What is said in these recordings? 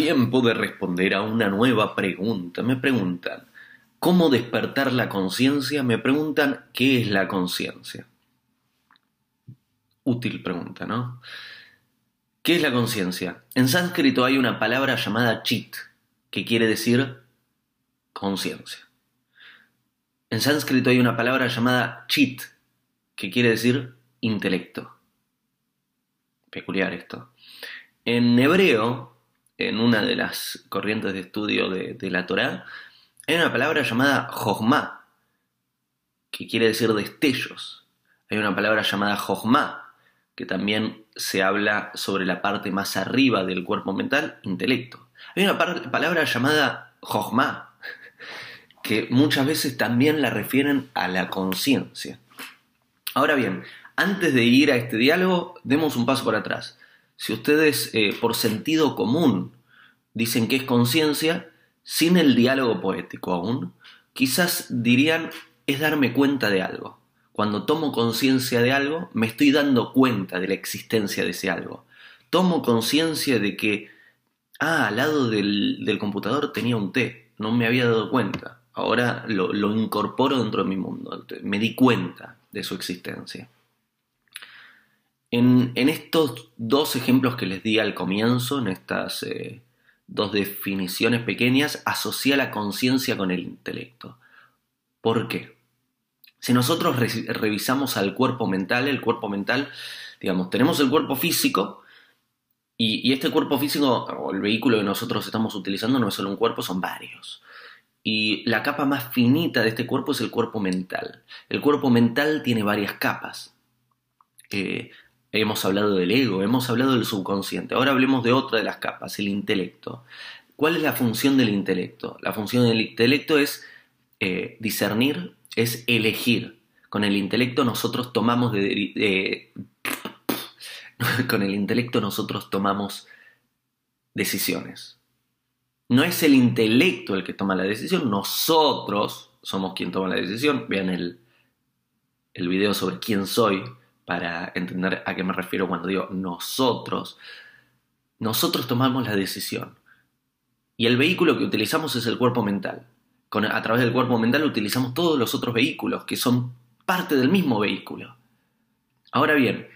tiempo de responder a una nueva pregunta. Me preguntan, ¿cómo despertar la conciencia? Me preguntan, ¿qué es la conciencia? Útil pregunta, ¿no? ¿Qué es la conciencia? En sánscrito hay una palabra llamada chit, que quiere decir conciencia. En sánscrito hay una palabra llamada chit, que quiere decir intelecto. Peculiar esto. En hebreo, en una de las corrientes de estudio de, la Torá, hay una palabra llamada jochma, que quiere decir destellos. Hay una palabra llamada jochma, que también se habla sobre la parte más arriba del cuerpo mental, intelecto. Hay una palabra llamada jochma, que muchas veces también la refieren a la conciencia. Ahora bien, antes de ir a este diálogo, demos un paso por atrás. Si ustedes eh, por sentido común dicen que es conciencia, sin el diálogo poético aún, quizás dirían es darme cuenta de algo. Cuando tomo conciencia de algo, me estoy dando cuenta de la existencia de ese algo. Tomo conciencia de que, ah, al lado del, computador tenía un té, no me había dado cuenta. Ahora lo, lo incorporo dentro de mi mundo, me di cuenta de su existencia. En, estos dos ejemplos que les di al comienzo, en estas eh, dos definiciones pequeñas, asocia la conciencia con el intelecto. ¿Por qué? Si nosotros revisamos al cuerpo mental, el cuerpo mental, digamos, tenemos el cuerpo físico, y, este cuerpo físico, o el vehículo que nosotros estamos utilizando, no es solo un cuerpo, son varios. Y la capa más finita de este cuerpo es el cuerpo mental. El cuerpo mental tiene varias capas. Eh, Hemos hablado del ego, hemos hablado del subconsciente. Ahora hablemos de otra de las capas, el intelecto. ¿Cuál es la función del intelecto? La función del intelecto es eh, discernir, es elegir. Con el intelecto nosotros tomamos de, con el intelecto nosotros tomamos decisiones. No es el intelecto el que toma la decisión, nosotros somos quien toma la decisión. Vean el, el video sobre quién soy, para entender a qué me refiero cuando digo nosotros, nosotros tomamos la decisión. Y el vehículo que utilizamos es el cuerpo mental. A través del cuerpo mental utilizamos todos los otros vehículos que son parte del mismo vehículo. Ahora bien,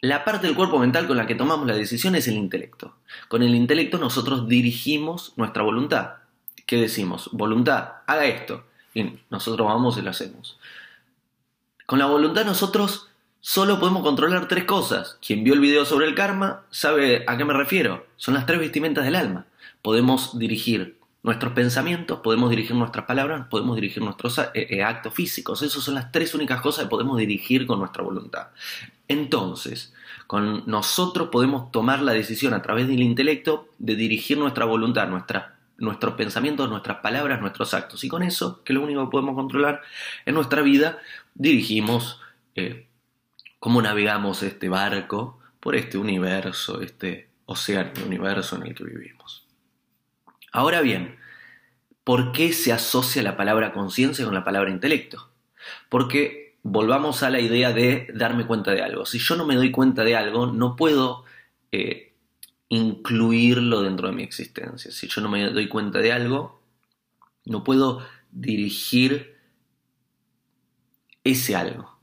la parte del cuerpo mental con la que tomamos la decisión es el intelecto. Con el intelecto nosotros dirigimos nuestra voluntad. ¿Qué decimos? Voluntad, haga esto. Y nosotros vamos y lo hacemos. Con la voluntad nosotros Solo podemos controlar tres cosas. Quien vio el video sobre el karma sabe a qué me refiero. Son las tres vestimentas del alma. Podemos dirigir nuestros pensamientos, podemos dirigir nuestras palabras, podemos dirigir nuestros eh, eh, actos físicos. Esas son las tres únicas cosas que podemos dirigir con nuestra voluntad. Entonces, con nosotros podemos tomar la decisión a través del intelecto de dirigir nuestra voluntad, nuestros pensamientos, nuestras palabras, nuestros actos. Y con eso, que es lo único que podemos controlar en nuestra vida, dirigimos eh, cómo navegamos este barco por este universo, este océano universo en el que vivimos. Ahora bien, ¿por qué se asocia la palabra conciencia con la palabra intelecto? Porque volvamos a la idea de darme cuenta de algo. Si yo no me doy cuenta de algo, no puedo eh, incluirlo dentro de mi existencia. Si yo no me doy cuenta de algo, no puedo dirigir ese algo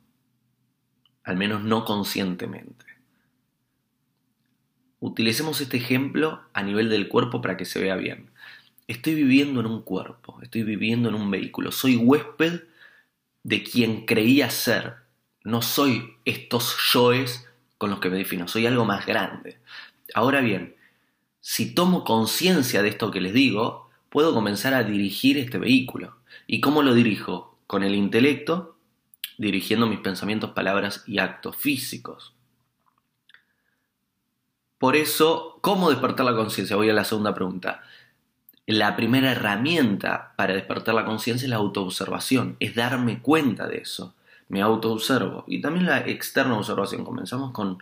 al menos no conscientemente. Utilicemos este ejemplo a nivel del cuerpo para que se vea bien. Estoy viviendo en un cuerpo, estoy viviendo en un vehículo, soy huésped de quien creía ser. No soy estos yoes con los que me defino, soy algo más grande. Ahora bien, si tomo conciencia de esto que les digo, puedo comenzar a dirigir este vehículo. ¿Y cómo lo dirijo? Con el intelecto dirigiendo mis pensamientos, palabras y actos físicos. Por eso, ¿cómo despertar la conciencia? Voy a la segunda pregunta. La primera herramienta para despertar la conciencia es la autoobservación, es darme cuenta de eso. Me autoobservo. Y también la externa observación. Comenzamos con,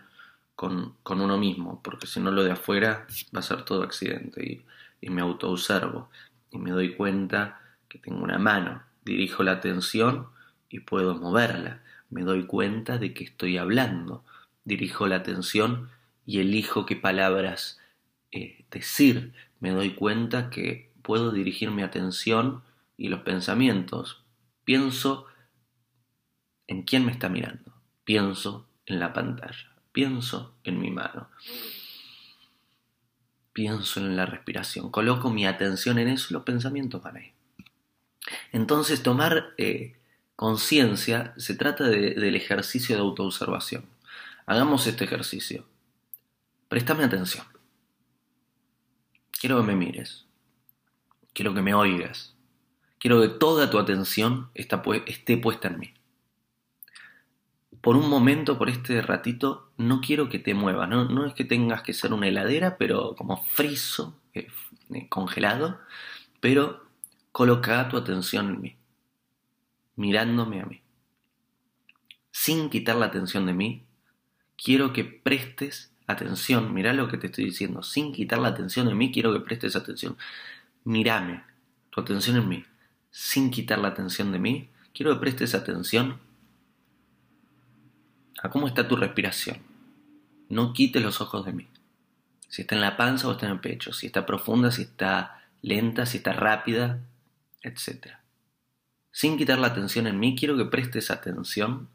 con, uno mismo, porque si no lo de afuera va a ser todo accidente. Y, y me autoobservo. Y me doy cuenta que tengo una mano. Dirijo la atención y puedo moverla. Me doy cuenta de que estoy hablando. Dirijo la atención y elijo qué palabras eh, decir, me doy cuenta que puedo dirigir mi atención y los pensamientos. Pienso en quién me está mirando, pienso en la pantalla, pienso en mi mano, pienso en la respiración, coloco mi atención en eso y los pensamientos van ahí. Entonces tomar eh, conciencia se trata del ejercicio de autoobservación. Hagamos este ejercicio. Préstame atención. Quiero que me mires. Quiero que me oigas. Quiero que toda tu atención esté puesta en mí. Por un momento, por este ratito, no quiero que te muevas. No, es que tengas que ser una heladera, pero como friso, eh, eh, congelado. Pero coloca tu atención en mí. Mirándome a mí. Sin quitar la atención de mí, quiero que prestes atención, mirá lo que te estoy diciendo, sin quitar la atención en mí, quiero que prestes atención. Mírame, tu atención en mí, sin quitar la atención de mí, quiero que prestes atención a cómo está tu respiración. No quites los ojos de mí. Si está en la panza o está en el pecho, si está profunda, si está lenta, si está rápida, etc. Sin quitar la atención en mí, quiero que prestes atención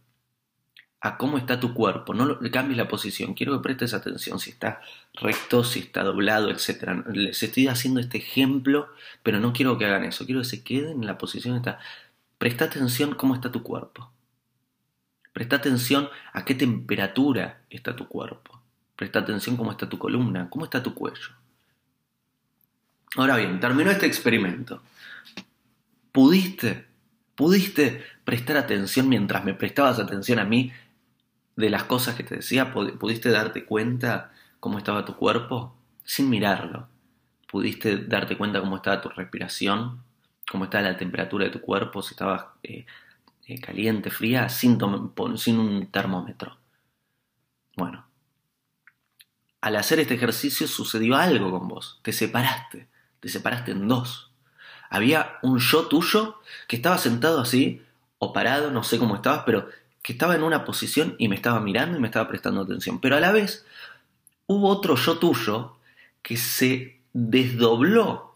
a cómo está tu cuerpo, no le cambies la posición, quiero que prestes atención si está recto, si está doblado, etc. Les estoy haciendo este ejemplo, pero no quiero que hagan eso, quiero que se queden en la posición está. Presta atención cómo está tu cuerpo. Presta atención a qué temperatura está tu cuerpo. Presta atención cómo está tu columna, cómo está tu cuello. Ahora bien, terminó este experimento. ¿Pudiste? ¿Pudiste prestar atención mientras me prestabas atención a mí de las cosas que te decía, pudiste darte cuenta cómo estaba tu cuerpo sin mirarlo. Pudiste darte cuenta cómo estaba tu respiración, cómo estaba la temperatura de tu cuerpo, si estabas eh, eh, caliente, fría, sin, sin un termómetro. Bueno, al hacer este ejercicio sucedió algo con vos, te separaste, te separaste en dos. Había un yo tuyo que estaba sentado así, o parado, no sé cómo estabas, pero que estaba en una posición y me estaba mirando y me estaba prestando atención. Pero a la vez hubo otro yo tuyo que se desdobló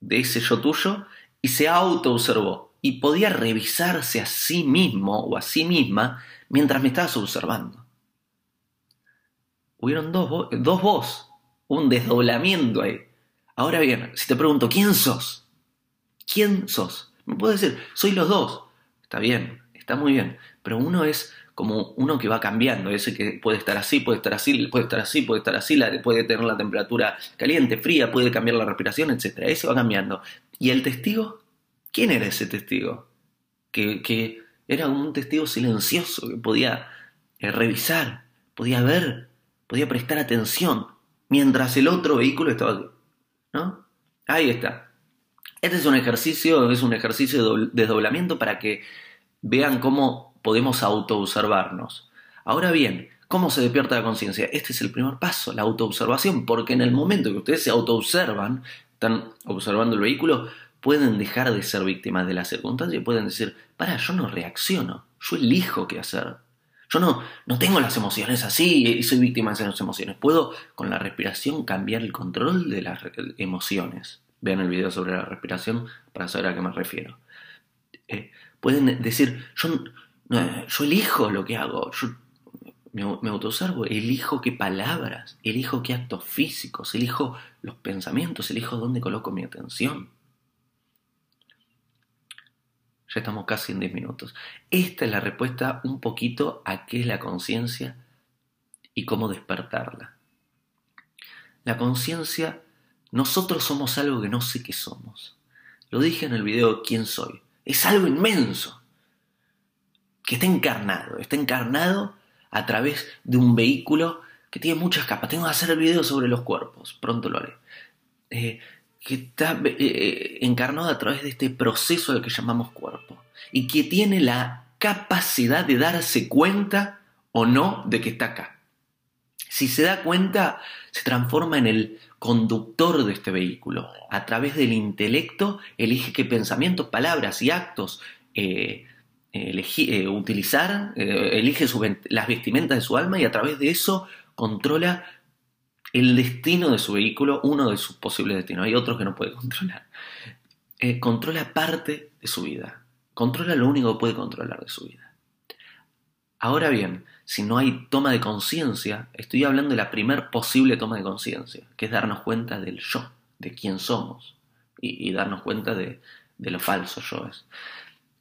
de ese yo tuyo y se auto-observó y podía revisarse a sí mismo o a sí misma mientras me estabas observando. Hubieron dos, dos vos, un desdoblamiento ahí. Ahora bien, si te pregunto, ¿quién sos? ¿Quién sos? Me puedes decir, soy los dos. Está bien, está muy bien pero uno es como uno que va cambiando, ese que puede estar así, puede estar así, puede estar así, puede estar así, puede tener la temperatura caliente, fría, puede cambiar la respiración, etc. Ese va cambiando. ¿Y el testigo? ¿Quién era ese testigo? Que, era un testigo silencioso, que podía eh, revisar, podía ver, podía prestar atención, mientras el otro vehículo estaba. ¿No? Ahí está. Este es un ejercicio, es un ejercicio de desdoblamiento para que vean cómo podemos autoobservarnos. Ahora bien, ¿cómo se despierta la conciencia? Este es el primer paso, la autoobservación, porque en el momento que ustedes se autoobservan, están observando el vehículo, pueden dejar de ser víctimas de la circunstancia y pueden decir, para, yo no reacciono, yo elijo qué hacer. Yo no, no tengo las emociones así y soy víctima de esas emociones. Puedo con la respiración cambiar el control de las emociones. Vean el video sobre la respiración para saber a qué me refiero. Eh, pueden decir, yo elijo lo que hago, yo me, me autoobservo, elijo qué palabras, elijo qué actos físicos, elijo los pensamientos, elijo dónde coloco mi atención. Ya estamos casi en 10 minutos. Esta es la respuesta un poquito a qué es la conciencia y cómo despertarla. La conciencia, nosotros somos algo que no sé qué somos. Lo dije en el video ¿Quién soy? Es algo inmenso que está encarnado, está encarnado a través de un vehículo que tiene muchas capas. Tengo que hacer el video sobre los cuerpos, pronto lo haré. Eh, que está eh, eh, encarnado a través de este proceso del que llamamos cuerpo y que tiene la capacidad de darse cuenta o no de que está acá. Si se da cuenta, se transforma en el conductor de este vehículo. A través del intelecto elige qué pensamientos, palabras y actos eh, utilizar, eh, elige las vestimentas de su alma y a través de eso controla el destino de su vehículo, uno de sus posibles destinos, hay otros que no puede controlar. Eh, controla parte de su vida, controla lo único que puede controlar de su vida. Ahora bien, si no hay toma de conciencia, estoy hablando de la primer posible toma de conciencia, que es darnos cuenta del yo, de quién somos, y, darnos cuenta de, de lo falso yo es.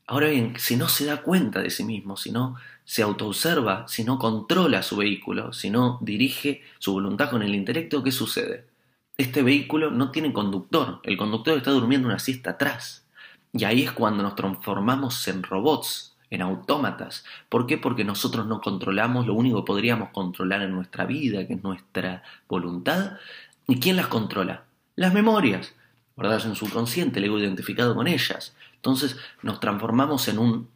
Ahora bien, si no se da cuenta de sí mismo, si no se autoobserva, si no controla su vehículo, si no dirige su voluntad con el intelecto, ¿qué sucede? Este vehículo no tiene conductor, el conductor está durmiendo una siesta atrás. Y ahí es cuando nos transformamos en robots, en autómatas. ¿Por qué? Porque nosotros no controlamos lo único que podríamos controlar en nuestra vida, que es nuestra voluntad. ¿Y quién las controla? Las memorias, guardadas en su consciente, el ego identificado con ellas. Entonces nos transformamos en un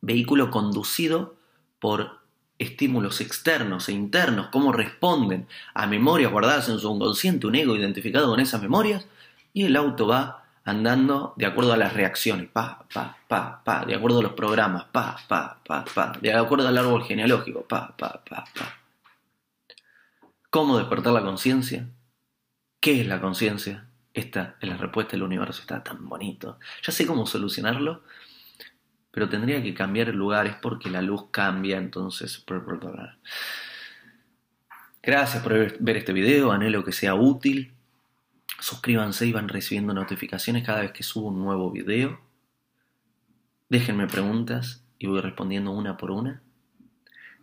vehículo conducido por estímulos externos e internos, cómo responden a memorias guardadas en su inconsciente, un ego identificado con esas memorias, y el auto va andando de acuerdo a las reacciones, pa, pa, pa, pa, de acuerdo a los programas, pa, pa, pa, pa, de acuerdo al árbol genealógico, pa, pa, pa, pa. ¿Cómo despertar la conciencia? ¿Qué es la conciencia? Esta es la respuesta del universo, está tan bonito. Ya sé cómo solucionarlo, pero tendría que cambiar el lugar, es porque la luz cambia, entonces... Gracias por ver este video, anhelo que sea útil. Suscríbanse y van recibiendo notificaciones cada vez que subo un nuevo video. Déjenme preguntas y voy respondiendo una por una.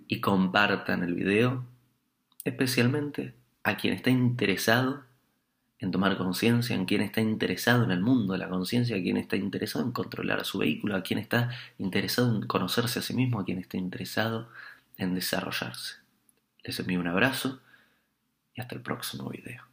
Y compartan el video, especialmente a quien está interesado en tomar conciencia, en quien está interesado en el mundo de la conciencia, a quien está interesado en controlar a su vehículo, a quien está interesado en conocerse a sí mismo, a quien está interesado en desarrollarse. Les envío un abrazo y hasta el próximo video.